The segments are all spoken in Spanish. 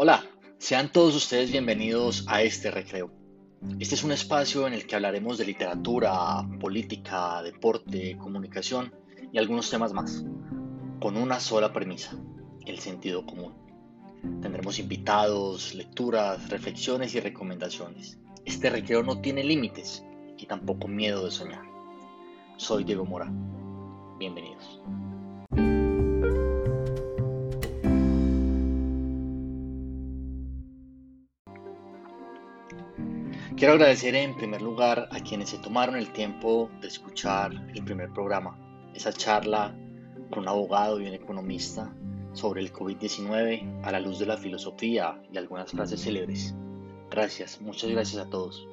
Hola, sean todos ustedes bienvenidos a este recreo. Este es un espacio en el que hablaremos de literatura, política, deporte, comunicación y algunos temas más, con una sola premisa, el sentido común. Tendremos invitados, lecturas, reflexiones y recomendaciones. Este recreo no tiene límites y tampoco miedo de soñar. Soy Diego Mora. Bienvenidos. Quiero agradecer en primer lugar a quienes se tomaron el tiempo de escuchar el primer programa, esa charla con un abogado y un economista sobre el COVID-19 a la luz de la filosofía y algunas frases célebres. Gracias, muchas gracias a todos.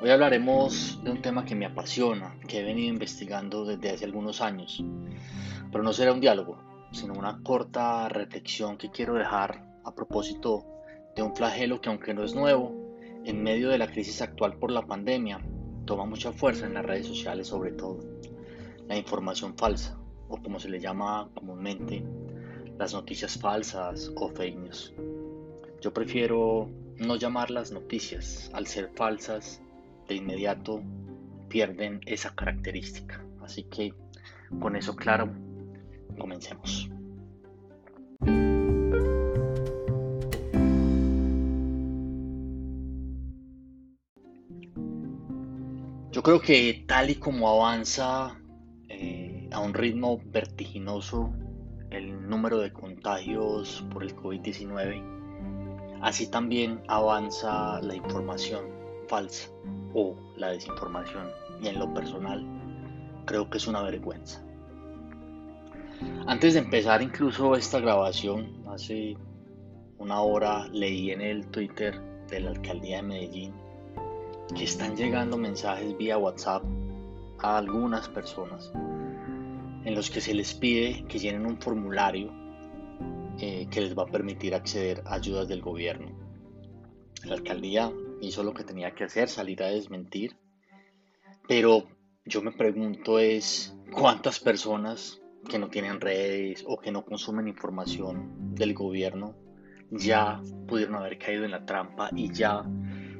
Hoy hablaremos de un tema que me apasiona, que he venido investigando desde hace algunos años, pero no será un diálogo, sino una corta reflexión que quiero dejar a propósito de un flagelo que aunque no es nuevo, en medio de la crisis actual por la pandemia, toma mucha fuerza en las redes sociales sobre todo. La información falsa, o como se le llama comúnmente, las noticias falsas o fake news. Yo prefiero no llamarlas noticias, al ser falsas, de inmediato pierden esa característica. Así que con eso claro, comencemos. Creo que tal y como avanza eh, a un ritmo vertiginoso el número de contagios por el COVID-19, así también avanza la información falsa o la desinformación. Y en lo personal, creo que es una vergüenza. Antes de empezar incluso esta grabación, hace una hora leí en el Twitter de la alcaldía de Medellín que están llegando mensajes vía WhatsApp a algunas personas en los que se les pide que llenen un formulario eh, que les va a permitir acceder a ayudas del gobierno. La alcaldía hizo lo que tenía que hacer, salir a desmentir, pero yo me pregunto es cuántas personas que no tienen redes o que no consumen información del gobierno ya pudieron haber caído en la trampa y ya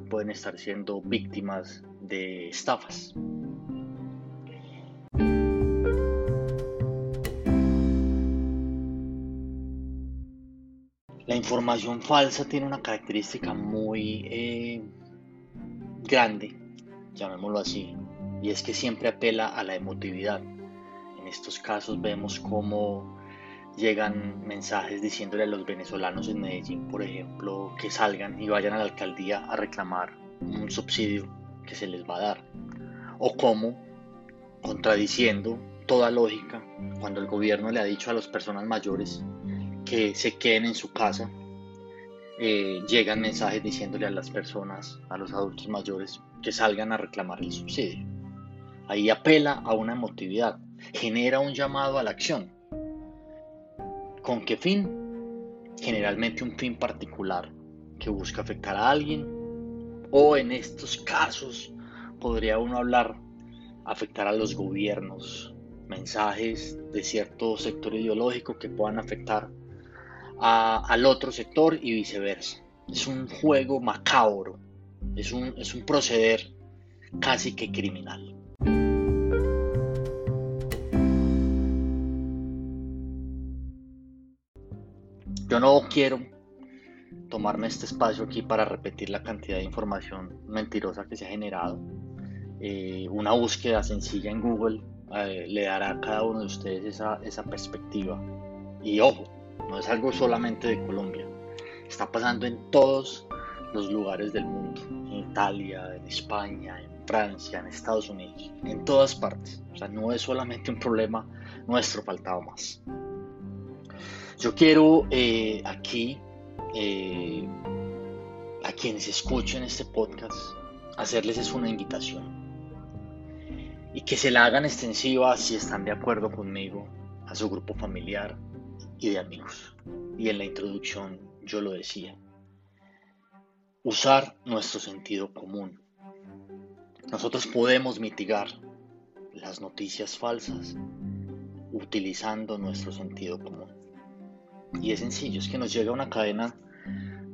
pueden estar siendo víctimas de estafas. La información falsa tiene una característica muy eh, grande, llamémoslo así, y es que siempre apela a la emotividad. En estos casos vemos cómo llegan mensajes diciéndole a los venezolanos en Medellín, por ejemplo, que salgan y vayan a la alcaldía a reclamar un subsidio que se les va a dar. O como, contradiciendo toda lógica, cuando el gobierno le ha dicho a las personas mayores que se queden en su casa, eh, llegan mensajes diciéndole a las personas, a los adultos mayores, que salgan a reclamar el subsidio. Ahí apela a una emotividad, genera un llamado a la acción ¿Con qué fin? Generalmente un fin particular que busca afectar a alguien o en estos casos podría uno hablar afectar a los gobiernos, mensajes de cierto sector ideológico que puedan afectar al otro sector y viceversa. Es un juego macabro, es un, es un proceder casi que criminal. Yo no quiero tomarme este espacio aquí para repetir la cantidad de información mentirosa que se ha generado. Eh, una búsqueda sencilla en Google eh, le dará a cada uno de ustedes esa, esa perspectiva. Y ojo, no es algo solamente de Colombia. Está pasando en todos los lugares del mundo. En Italia, en España, en Francia, en Estados Unidos, en todas partes. O sea, no es solamente un problema nuestro, faltaba más. Yo quiero eh, aquí, eh, a quienes escuchen este podcast, hacerles es una invitación. Y que se la hagan extensiva si están de acuerdo conmigo a su grupo familiar y de amigos. Y en la introducción yo lo decía. Usar nuestro sentido común. Nosotros podemos mitigar las noticias falsas utilizando nuestro sentido común. Y es sencillo, es que nos llega una cadena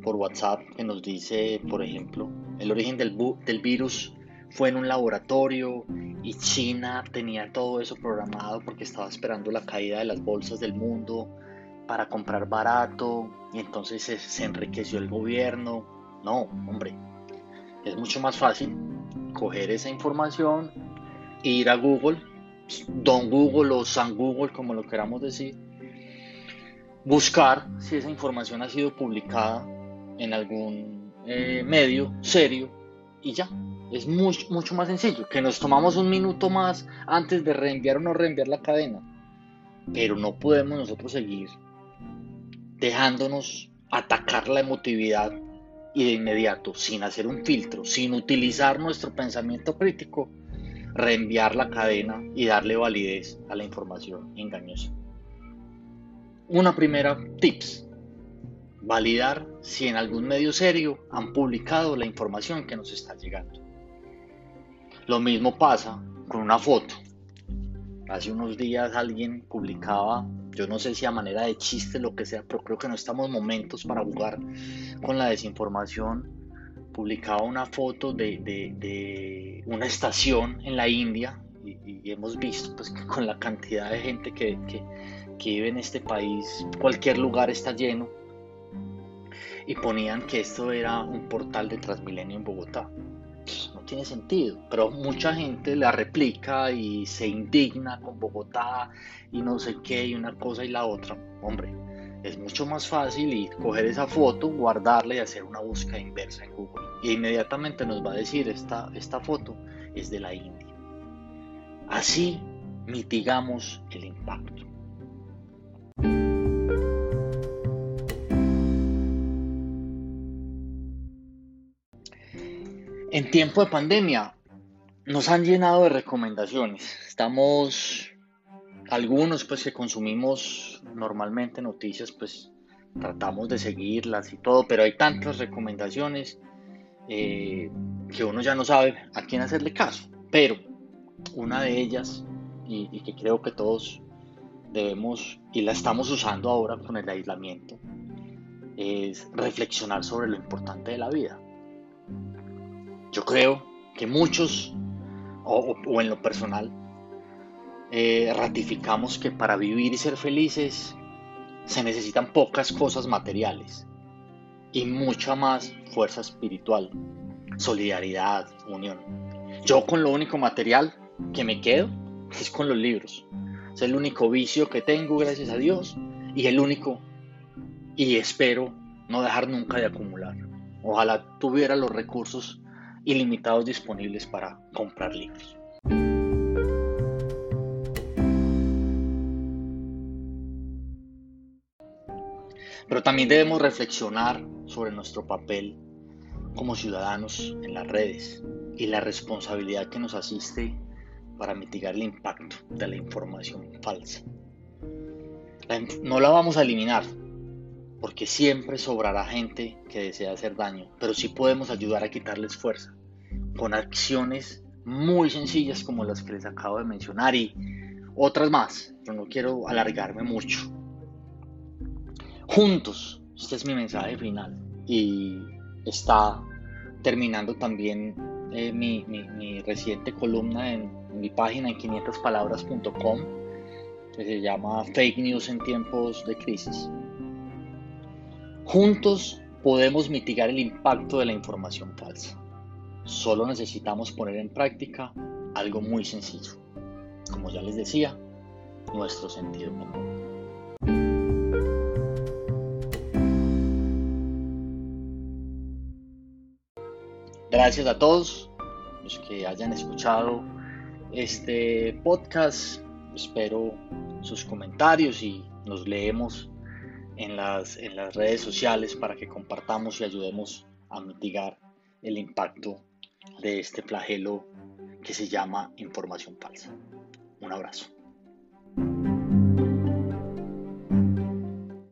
por WhatsApp que nos dice, por ejemplo, el origen del, virus fue en un laboratorio y China tenía todo eso programado porque estaba esperando la caída de las bolsas del mundo para comprar barato y entonces se, enriqueció el gobierno. No, hombre, es mucho más fácil coger esa información, ir a Google, Don Google o San Google, como lo queramos decir, buscar si esa información ha sido publicada en algún eh, medio serio y ya. Es mucho, mucho más sencillo, que nos tomamos un minuto más antes de reenviar o no reenviar la cadena. Pero no podemos nosotros seguir dejándonos atacar la emotividad y de inmediato, sin hacer un filtro, sin utilizar nuestro pensamiento crítico, reenviar la cadena y darle validez a la información engañosa. Una primera tips, validar si en algún medio serio han publicado la información que nos está llegando. Lo mismo pasa con una foto. Hace unos días alguien publicaba, yo no sé si a manera de chiste lo que sea, pero creo que no estamos momentos para jugar con la desinformación. Publicaba una foto de, una estación en la India y, hemos visto pues, con la cantidad de gente que, que vive en este país, cualquier lugar está lleno y ponían que esto era un portal de Transmilenio en Bogotá. No tiene sentido, pero mucha gente la replica y se indigna con Bogotá y no sé qué, y una cosa y la otra. Hombre, es mucho más fácil y coger esa foto, guardarla y hacer una búsqueda inversa en Google. Y inmediatamente nos va a decir, esta, esta foto es de la India. Así mitigamos el impacto. En tiempo de pandemia nos han llenado de recomendaciones. Estamos algunos pues que consumimos normalmente noticias pues tratamos de seguirlas y todo, pero hay tantas recomendaciones eh, que uno ya no sabe a quién hacerle caso. Pero una de ellas, y, y que creo que todos debemos y la estamos usando ahora con el aislamiento, es reflexionar sobre lo importante de la vida. Yo creo que muchos, o, en lo personal, eh, ratificamos que para vivir y ser felices se necesitan pocas cosas materiales y mucha más fuerza espiritual, solidaridad, unión. Yo con lo único material que me quedo es con los libros. Es el único vicio que tengo, gracias a Dios, y el único, y espero no dejar nunca de acumular. Ojalá tuviera los recursos ilimitados disponibles para comprar libros. Pero también debemos reflexionar sobre nuestro papel como ciudadanos en las redes y la responsabilidad que nos asiste para mitigar el impacto de la información falsa. no la vamos a eliminar, porque siempre sobrará gente que desea hacer daño, pero sí podemos ayudar a quitarles fuerza con acciones muy sencillas como las que les acabo de mencionar y otras más. Yo no quiero alargarme mucho. Juntos, este es mi mensaje final y está terminando también eh, mi, mi, reciente columna en, en mi página en 500palabras.com que se llama Fake News en tiempos de crisis. Juntos podemos mitigar el impacto de la información falsa. Solo necesitamos poner en práctica algo muy sencillo. Como ya les decía, nuestro sentido común. Gracias a todos los que hayan escuchado este podcast. Espero sus comentarios y nos leemos en las, en las redes sociales para que compartamos y ayudemos a mitigar el impacto de este flagelo que se llama información falsa. Un abrazo.